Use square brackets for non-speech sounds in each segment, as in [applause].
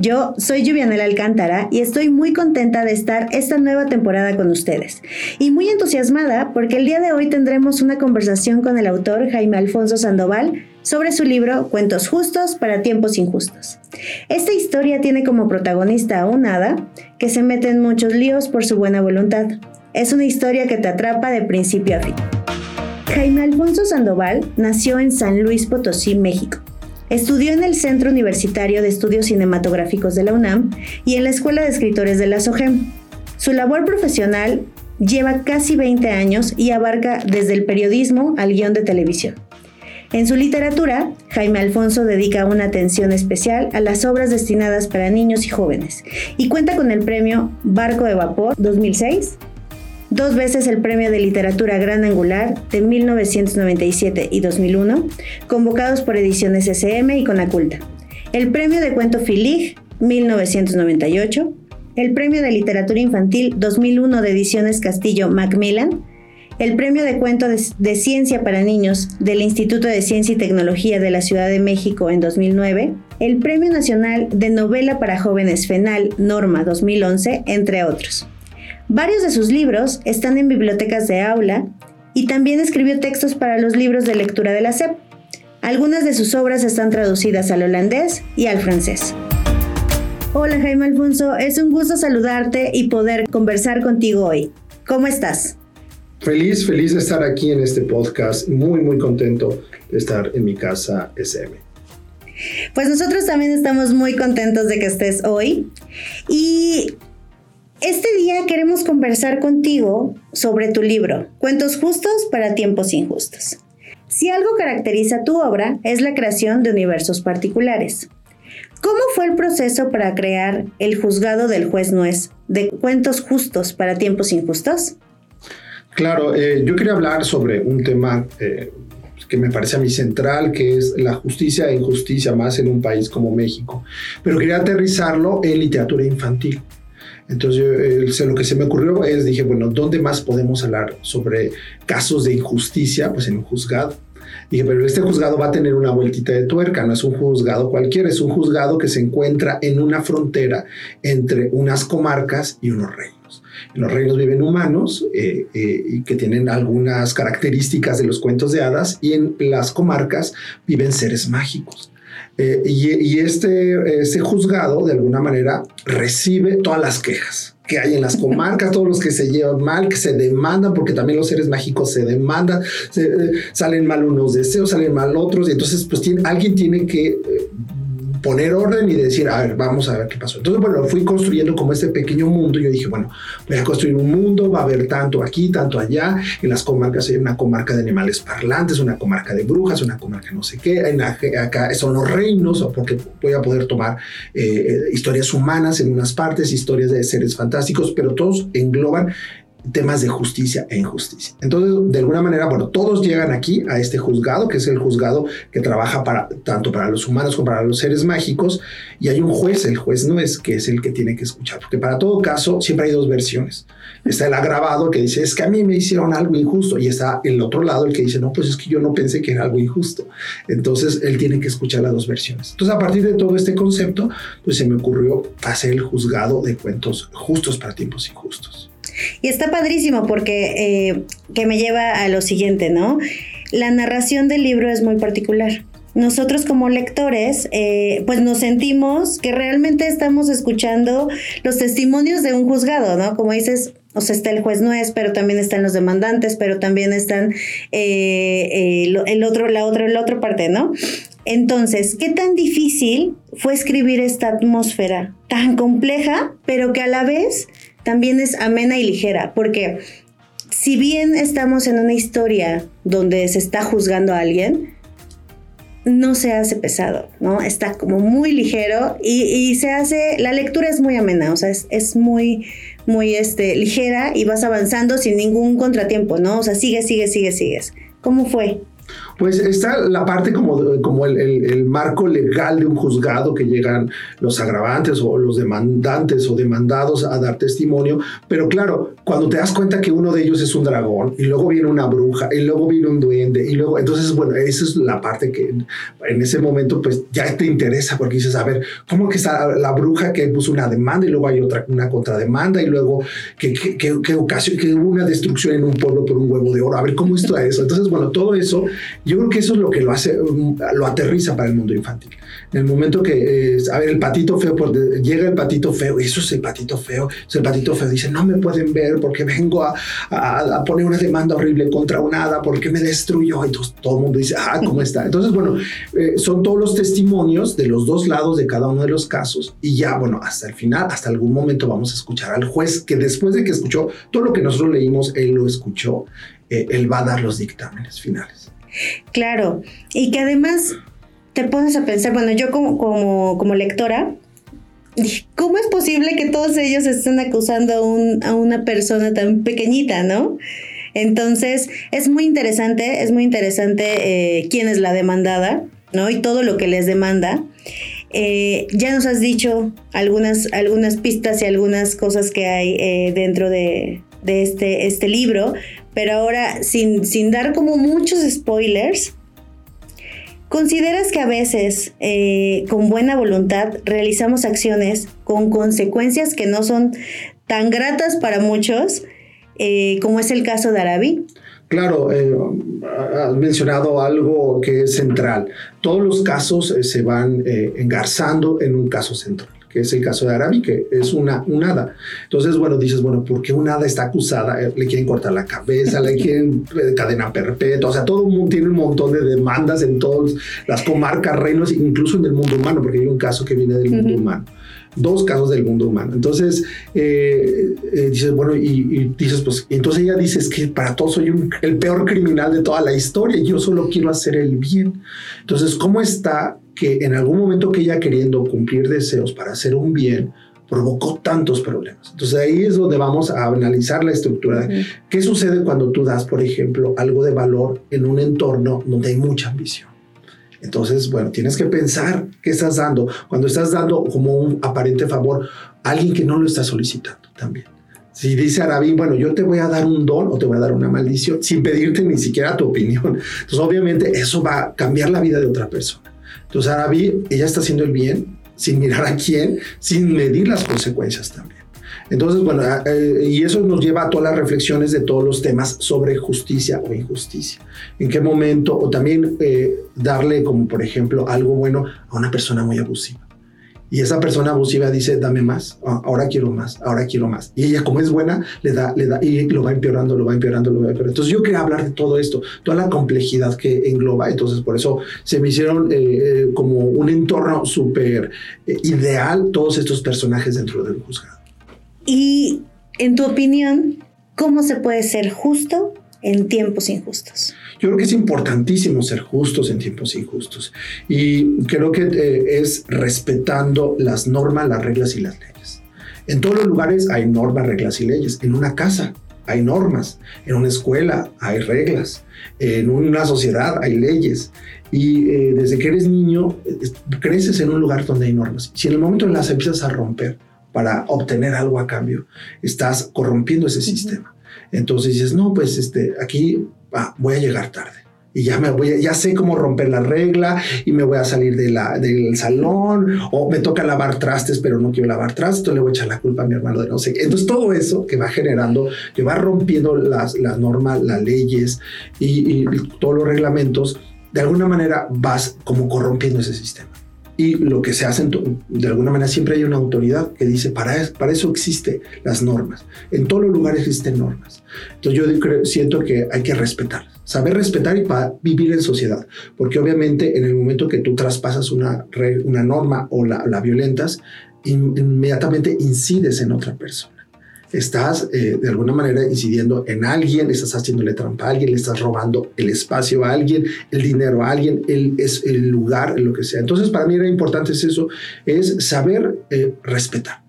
Yo soy Julianela Alcántara y estoy muy contenta de estar esta nueva temporada con ustedes. Y muy entusiasmada porque el día de hoy tendremos una conversación con el autor Jaime Alfonso Sandoval sobre su libro Cuentos Justos para Tiempos Injustos. Esta historia tiene como protagonista a un hada que se mete en muchos líos por su buena voluntad. Es una historia que te atrapa de principio a fin. Jaime Alfonso Sandoval nació en San Luis Potosí, México. Estudió en el Centro Universitario de Estudios Cinematográficos de la UNAM y en la Escuela de Escritores de la SOGEM. Su labor profesional lleva casi 20 años y abarca desde el periodismo al guion de televisión. En su literatura, Jaime Alfonso dedica una atención especial a las obras destinadas para niños y jóvenes y cuenta con el premio Barco de Vapor 2006 dos veces el Premio de Literatura Gran Angular de 1997 y 2001, convocados por Ediciones SM y Conaculta, el Premio de Cuento Filig 1998, el Premio de Literatura Infantil 2001 de Ediciones Castillo Macmillan, el Premio de Cuento de, Ciencia para Niños del Instituto de Ciencia y Tecnología de la Ciudad de México en 2009, el Premio Nacional de Novela para Jóvenes FENAL Norma 2011, entre otros. Varios de sus libros están en bibliotecas de aula y también escribió textos para los libros de lectura de la SEP. Algunas de sus obras están traducidas al holandés y al francés. Hola Jaime Alfonso, es un gusto saludarte y poder conversar contigo hoy. ¿Cómo estás? Feliz, feliz de estar aquí en este podcast, muy, muy contento de estar en mi casa SM. Pues nosotros también estamos muy contentos de que estés hoy. Y este día queremos conversar contigo sobre tu libro, Cuentos Justos para Tiempos Injustos. Si algo caracteriza tu obra es la creación de universos particulares. ¿Cómo fue el proceso para crear el juzgado del juez Nuez de Cuentos Justos para Tiempos Injustos? Claro, eh, yo quería hablar sobre un tema eh, que me parece a mí central, que es la justicia e injusticia más en un país como México. Pero quería aterrizarlo en literatura infantil. Entonces, lo que se me ocurrió es, dije, bueno, ¿dónde más podemos hablar sobre casos de injusticia? Pues en un juzgado. Dije, pero este juzgado va a tener una vueltita de tuerca, no es un juzgado cualquiera, es un juzgado que se encuentra en una frontera entre unas comarcas y unos reinos. En los reinos viven humanos eh, eh, que tienen algunas características de los cuentos de hadas y en las comarcas viven seres mágicos. Eh, y, este, este juzgado, de alguna manera, recibe todas las quejas que hay en las [laughs] comarcas, todos los que se llevan mal, que se demandan, porque también los seres mágicos se demandan, eh, salen mal unos deseos, salen mal otros, y entonces pues alguien tiene que eh, poner orden y decir, a ver, vamos a ver qué pasó. Entonces, bueno, fui construyendo como este pequeño mundo. Yo dije, bueno, voy a construir un mundo, va a haber tanto aquí, tanto allá. En las comarcas hay una comarca de animales parlantes, una comarca de brujas, una comarca no sé qué. Acá son los reinos, porque voy a poder tomar eh, eh, historias humanas en unas partes, historias de seres fantásticos, pero todos engloban temas de justicia e injusticia. Entonces, de alguna manera, bueno, todos llegan aquí a este juzgado, que es el juzgado que trabaja tanto para los humanos como para los seres mágicos, y hay un juez, el juez no es que es el que tiene que escuchar, porque para todo caso siempre hay dos versiones. Está el agravado que dice, es que a mí me hicieron algo injusto, y está el otro lado, el que dice, no, pues es que yo no pensé que era algo injusto. Entonces, él tiene que escuchar las dos versiones. Entonces, a partir de todo este concepto, pues se me ocurrió hacer el juzgado de cuentos justos para tiempos injustos. Y está padrísimo porque eh, que me lleva a lo siguiente, ¿no? La narración del libro es muy particular. Nosotros como lectores, eh, pues nos sentimos que realmente estamos escuchando los testimonios de un juzgado, ¿no? Como dices, o sea, está el juez no es, pero también están los demandantes, pero también están eh, el otro, la otra, la otra parte, ¿no? Entonces, ¿qué tan difícil fue escribir esta atmósfera tan compleja, pero que a la vez también es amena y ligera, porque si bien estamos en una historia donde se está juzgando a alguien, no se hace pesado, ¿no? Está como muy ligero y, se hace, la lectura es muy amena, o sea, es, es, muy, muy este, ligera y vas avanzando sin ningún contratiempo, ¿no? O sea, sigue, sigue, sigue, sigues. ¿Cómo fue? Pues está la parte como, como el, marco legal de un juzgado que llegan los agravantes o los demandantes o demandados a dar testimonio, pero claro, cuando te das cuenta que uno de ellos es un dragón y luego viene una bruja y luego viene un duende y luego, entonces, bueno, esa es la parte que en ese momento pues ya te interesa porque dices, a ver, ¿cómo que está la bruja que puso una demanda y luego hay otra, una contrademanda y luego que, que, que ocasión, que hubo una destrucción en un pueblo por un huevo de oro? A ver, ¿cómo está eso? Entonces, bueno, todo eso yo creo que eso es lo que lo hace, lo aterriza para el mundo infantil. En el momento que, eh, a ver, el patito feo, llega el patito feo, eso es el patito feo, es el patito feo, dice, no me pueden ver porque vengo a, a, poner una demanda horrible contra un hada porque me destruyó. Entonces todo el mundo dice, ah, [laughs] ¿cómo está? Entonces, bueno, eh, son todos los testimonios de los dos lados de cada uno de los casos y ya, bueno, hasta el final, hasta algún momento vamos a escuchar al juez que después de que escuchó todo lo que nosotros leímos, él lo escuchó, eh, él va a dar los dictámenes finales. Claro, y que además te pones a pensar, bueno, yo como, como, lectora, ¿cómo es posible que todos ellos estén acusando a, una persona tan pequeñita, no? Entonces, es muy interesante, es muy interesante eh, quién es la demandada, ¿no? Y todo lo que les demanda. Eh, ya nos has dicho algunas, algunas pistas y algunas cosas que hay eh, dentro de, de este, este libro, pero ahora sin, sin dar como muchos spoilers, ¿consideras que a veces eh, con buena voluntad realizamos acciones con consecuencias que no son tan gratas para muchos, eh, como es el caso de Arabi? Claro, eh, has mencionado algo que es central. Todos los casos se van engarzando en un caso central que es el caso de Arabi, que es una, un hada. Entonces, bueno, dices, bueno, ¿por qué un hada está acusada? Eh, le quieren cortar la cabeza, le quieren eh, cadena perpetua, o sea, todo el mundo tiene un montón de demandas en todas las comarcas, reinos, incluso en el mundo humano, porque hay un caso que viene del mundo humano dos casos del mundo humano. Entonces, eh, dices, bueno, y, dices, pues, entonces ella dice, es que para todos soy el peor criminal de toda la historia, yo solo quiero hacer el bien. Entonces, ¿cómo está que en algún momento que ella queriendo cumplir deseos para hacer un bien, provocó tantos problemas. Entonces ahí es donde vamos a analizar la estructura. ¿Qué sucede cuando tú das, por ejemplo, algo de valor en un entorno donde hay mucha ambición? Entonces, bueno, tienes que pensar qué estás dando. Cuando estás dando como un aparente favor a alguien que no lo está solicitando también. Si dice Arabín, bueno, yo te voy a dar un don o te voy a dar una maldición sin pedirte ni siquiera tu opinión. Entonces, obviamente, eso va a cambiar la vida de otra persona. Entonces Arabi, ella está haciendo el bien sin mirar a quién, sin medir las consecuencias también. Entonces, bueno, eh, y eso nos lleva a todas las reflexiones de todos los temas sobre justicia o injusticia. En qué momento, o también eh, darle como, por ejemplo, algo bueno a una persona muy abusiva. Y esa persona abusiva dice, dame más, ah, ahora quiero más, ahora quiero más. Y ella, como es buena, le da, le da, y lo va empeorando, lo va empeorando, lo va empeorando. Entonces yo quería hablar de todo esto, toda la complejidad que engloba. Entonces por eso se me hicieron eh, eh, como un entorno súper eh, ideal todos estos personajes dentro del juzgado. Y en tu opinión, ¿cómo se puede ser justo en tiempos injustos? Yo creo que es importantísimo ser justos en tiempos injustos y creo que eh, es respetando las normas, las reglas y las leyes. En todos los lugares hay normas, reglas y leyes. En una casa hay normas, en una escuela hay reglas, en una sociedad hay leyes. Y eh, desde que eres niño, creces en un lugar donde hay normas. Si en el momento en las empiezas a romper para obtener algo a cambio, estás corrompiendo ese sistema. Entonces dices, no, pues este, aquí voy a llegar tarde. Y ya, me voy, ya sé cómo romper la regla y me voy a salir de la, del salón o me toca lavar trastes, pero no quiero lavar trastes, entonces le voy a echar la culpa a mi hermano de no sé qué. Entonces todo eso que va generando, que va rompiendo las, las normas, las leyes y, y todos los reglamentos, de alguna manera vas como corrompiendo ese sistema y lo que se hace, de alguna manera, siempre hay una autoridad que dice, para, para eso existen las normas. En todos los lugares existen normas. Entonces yo siento que hay que respetar, saber respetar y para vivir en sociedad. Porque obviamente en el momento que tú traspasas una, una norma o la, la violentas, inmediatamente incides en otra persona. Estás eh, de alguna manera incidiendo en alguien, estás haciéndole trampa a alguien, le estás robando el espacio a alguien, el dinero a alguien, el, es el lugar, lo que sea. Entonces, para mí era importante eso, es saber eh, respetar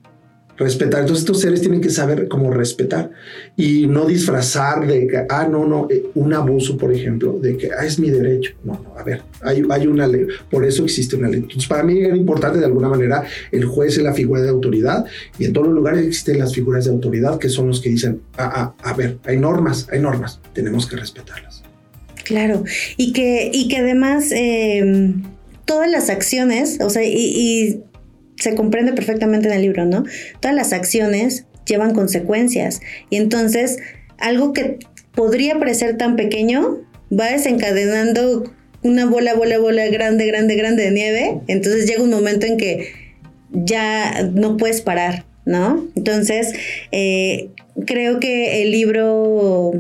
respetar. Entonces estos seres tienen que saber cómo respetar y no disfrazar de que, ah, no, no, eh, un abuso, por ejemplo, de que, ah, es mi derecho. No, no, a ver, hay, hay una ley, por eso existe una ley. Entonces para mí era importante de alguna manera, el juez es la figura de autoridad y en todos los lugares existen las figuras de autoridad que son los que dicen, ah, ah, a ver, hay normas, hay normas, tenemos que respetarlas. Claro, y que, y que además... Eh, todas las acciones, o sea, y se comprende perfectamente en el libro, ¿no? Todas las acciones llevan consecuencias y entonces algo que podría parecer tan pequeño va desencadenando una bola, bola, bola grande, grande, grande de nieve. Entonces llega un momento en que ya no puedes parar, ¿no? Entonces, eh, creo que el libro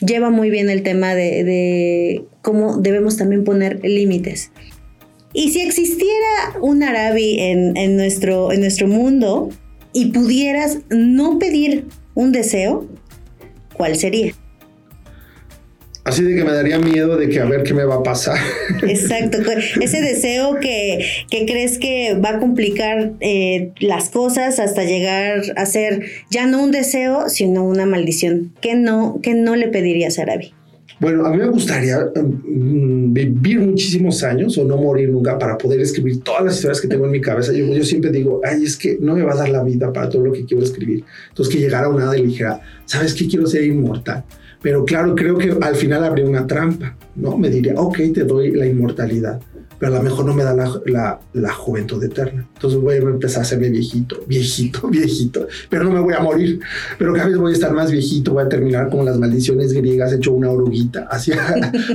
lleva muy bien el tema de, de cómo debemos también poner límites. Y si existiera un Arabi en, nuestro, en nuestro mundo y pudieras no pedir un deseo, ¿cuál sería? Así de que me daría miedo de que a ver qué me va a pasar. [laughs] Exacto, ese deseo que, crees que va a complicar eh, las cosas hasta llegar a ser ya no un deseo, sino una maldición. ¿Qué no, qué no le pedirías a Arabi? Bueno, a mí me gustaría mm, vivir muchísimos años o no morir nunca para poder escribir todas las historias que tengo en mi cabeza. Yo, yo siempre digo, ay, es que no me va a dar la vida para todo lo que quiero escribir. Entonces, que llegara una de ligera, ¿sabes qué? Quiero ser inmortal. Pero claro, creo que al final habría una trampa, ¿no? Me diría, ok, te doy la inmortalidad pero a lo mejor no me da la, la, juventud eterna. Entonces voy a empezar a hacerme viejito, viejito, [laughs] viejito, pero no me voy a morir. Pero cada vez voy a estar más viejito, voy a terminar con las maldiciones griegas, hecho una oruguita, [laughs] así,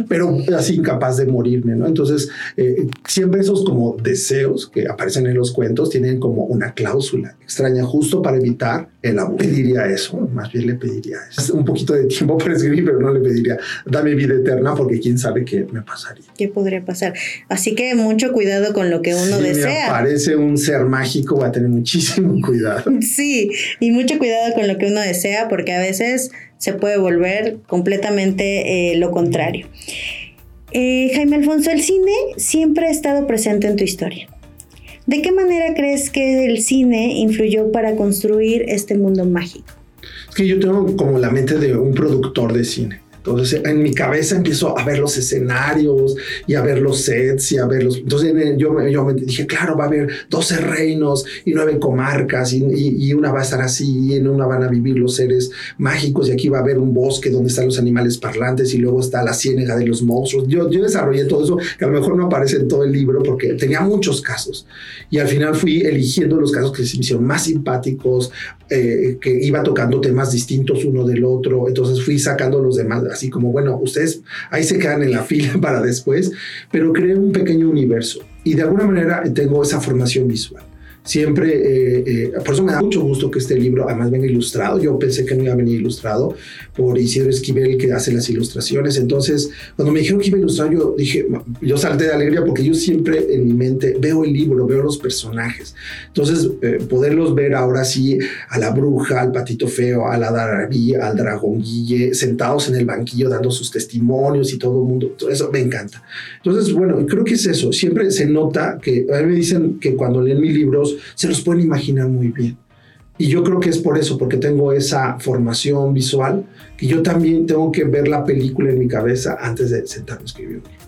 pero así incapaz de morirme, ¿no? Entonces, eh, siempre esos como deseos que aparecen en los cuentos tienen como una cláusula extraña justo para evitar el abuso. Pediría eso, más bien le pediría eso. un poquito de tiempo para escribir, pero no le pediría, dame vida eterna porque quién sabe qué me pasaría. ¿Qué podría pasar? Así que mucho cuidado con lo que uno desea. Me parece un ser mágico, va a tener muchísimo [laughs] cuidado. Sí, y mucho cuidado con lo que uno desea, porque a veces se puede volver completamente eh, lo contrario. Eh, Jaime Alfonso, el cine siempre ha estado presente en tu historia. ¿De qué manera crees que el cine influyó para construir este mundo mágico? Es que yo tengo como la mente de un productor de cine. Entonces en mi cabeza empiezo a ver los escenarios y a ver los sets y a ver los... Entonces yo, yo me dije, claro, va a haber 12 reinos y 9 comarcas y, y, una va a estar así y en una van a vivir los seres mágicos y aquí va a haber un bosque donde están los animales parlantes y luego está la ciénega de los monstruos. Yo, yo desarrollé todo eso que a lo mejor no aparece en todo el libro porque tenía muchos casos y al final fui eligiendo los casos que se me hicieron más simpáticos, eh, que iba tocando temas distintos uno del otro, entonces fui sacando los demás así como, bueno, ustedes ahí se quedan en la [laughs] fila para después, pero creé un pequeño universo y de alguna manera tengo esa formación visual. Siempre, eh, eh, por eso me da mucho gusto que este libro además venga ilustrado. Yo pensé que no iba a venir ilustrado por Isidro Esquivel, que hace las ilustraciones. Entonces, cuando me dijeron que iba a ilustrar, yo dije, yo salté de alegría porque yo siempre en mi mente veo el libro, veo los personajes. Entonces, eh, poderlos ver ahora sí a la bruja, al patito feo, a la Darabí, al dragón Guille, sentados en el banquillo dando sus testimonios y todo el mundo, todo eso me encanta. Entonces, bueno, creo que es eso. Siempre se nota que a mí me dicen que cuando leen mis libros, se los pueden imaginar muy bien. Y yo creo que es por eso, porque tengo esa formación visual, que yo también tengo que ver la película en mi cabeza antes de sentarme a escribir un libro.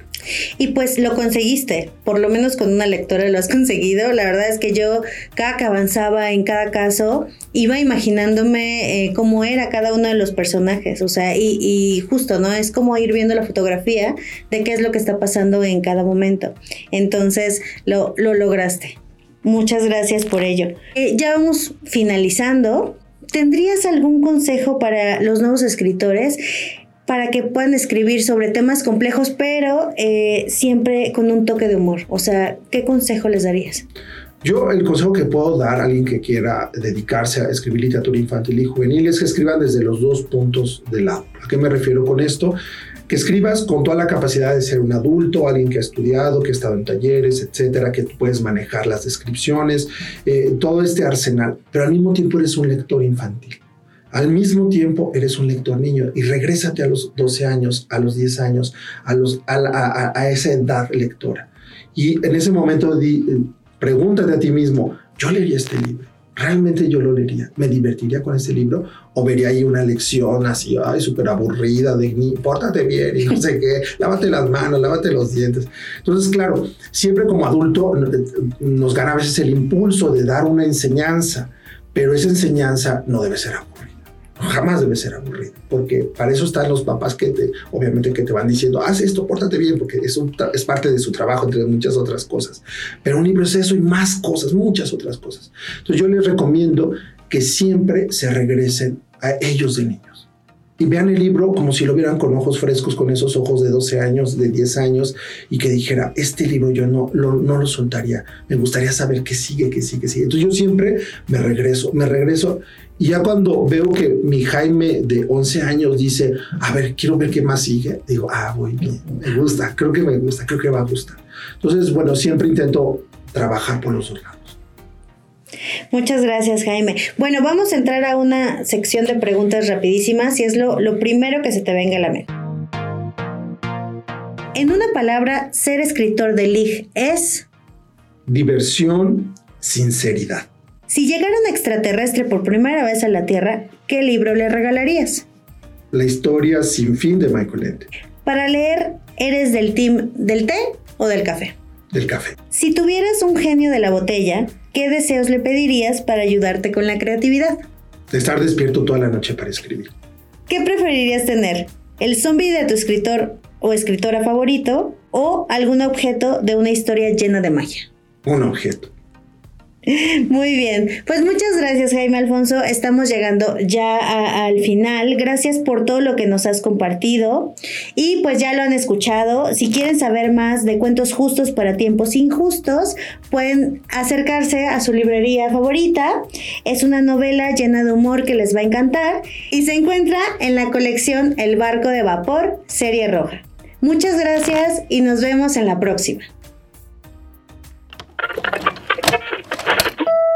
Y pues lo conseguiste, por lo menos con una lectora lo has [laughs] conseguido. La verdad es que yo cada que avanzaba en cada caso iba imaginándome eh, cómo era cada uno de los personajes, o sea, y, y, justo, ¿no? Es como ir viendo la fotografía de qué es lo que está pasando en cada momento. Entonces lo, lo lograste. Muchas gracias por ello. Eh, ya vamos finalizando. ¿Tendrías algún consejo para los nuevos escritores para que puedan escribir sobre temas complejos, pero eh, siempre con un toque de humor? O sea, ¿qué consejo les darías? Yo el consejo que puedo dar a alguien que quiera dedicarse a escribir literatura infantil y juvenil es que escriban desde los dos puntos de lado. ¿A qué me refiero con esto? Que escribas con toda la capacidad de ser un adulto, alguien que ha estudiado, que ha estado en talleres, etcétera, que puedes manejar las descripciones, eh, todo este arsenal, pero al mismo tiempo eres un lector infantil. Al mismo tiempo, eres un lector niño y regrésate a los 12 años, a los 10 años, a, los, a, esa edad lectora. Y en ese momento di, pregúntate a ti mismo, ¿yo leería este libro? ¿Realmente yo lo leería? ¿Me divertiría con este libro? ¿O vería ahí una lección así, ay, súper aburrida de pórtate bien y no sé qué, lávate las manos, lávate los dientes? Entonces, claro, siempre como adulto nos gana a veces el impulso de dar una enseñanza, pero esa enseñanza no debe ser aburrida jamás debe ser aburrida, porque para eso están los papás que te, obviamente que te van diciendo, haz esto, pórtate bien, porque es, es parte de su trabajo, entre muchas otras cosas. Pero un libro es eso y más cosas, muchas otras cosas. Entonces yo les recomiendo que siempre se regresen a ellos de niños y vean el libro como si lo vieran con ojos frescos, con esos ojos de 12 años, de 10 años, y que dijera, este libro yo no lo, no lo soltaría, me gustaría saber qué sigue, qué sigue, qué sigue. Entonces yo siempre me regreso, me regreso, y ya cuando veo que mi Jaime de 11 años dice, a ver, quiero ver qué más sigue, digo, ah, voy bien, me gusta, creo que me gusta, creo que va a gustar. Entonces, bueno, siempre intento trabajar por los dos lados. Muchas gracias, Jaime. Bueno, vamos a entrar a una sección de preguntas rapidísimas y es lo, lo primero que se te venga a la mente. En una palabra, ser escritor de Lig es... Diversión, sinceridad. Si llegara un extraterrestre por primera vez a la Tierra, ¿qué libro le regalarías? La historia sin fin de Michael Ende. Para leer, ¿eres del team del té o del café? Del café. Si tuvieras un genio de la botella, ¿qué deseos le pedirías para ayudarte con la creatividad? Estar despierto toda la noche para escribir. ¿Qué preferirías tener? ¿El zombie de tu escritor o escritora favorito o algún objeto de una historia llena de magia? Un objeto. Muy bien, pues muchas gracias Jaime Alfonso, estamos llegando ya al final, gracias por todo lo que nos has compartido. Y pues ya lo han escuchado, si quieren saber más de cuentos justos para tiempos injustos, pueden acercarse a su librería favorita, es una novela llena de humor que les va a encantar. Y se encuentra en la colección El barco de vapor, serie roja. Muchas gracias y nos vemos en la próxima.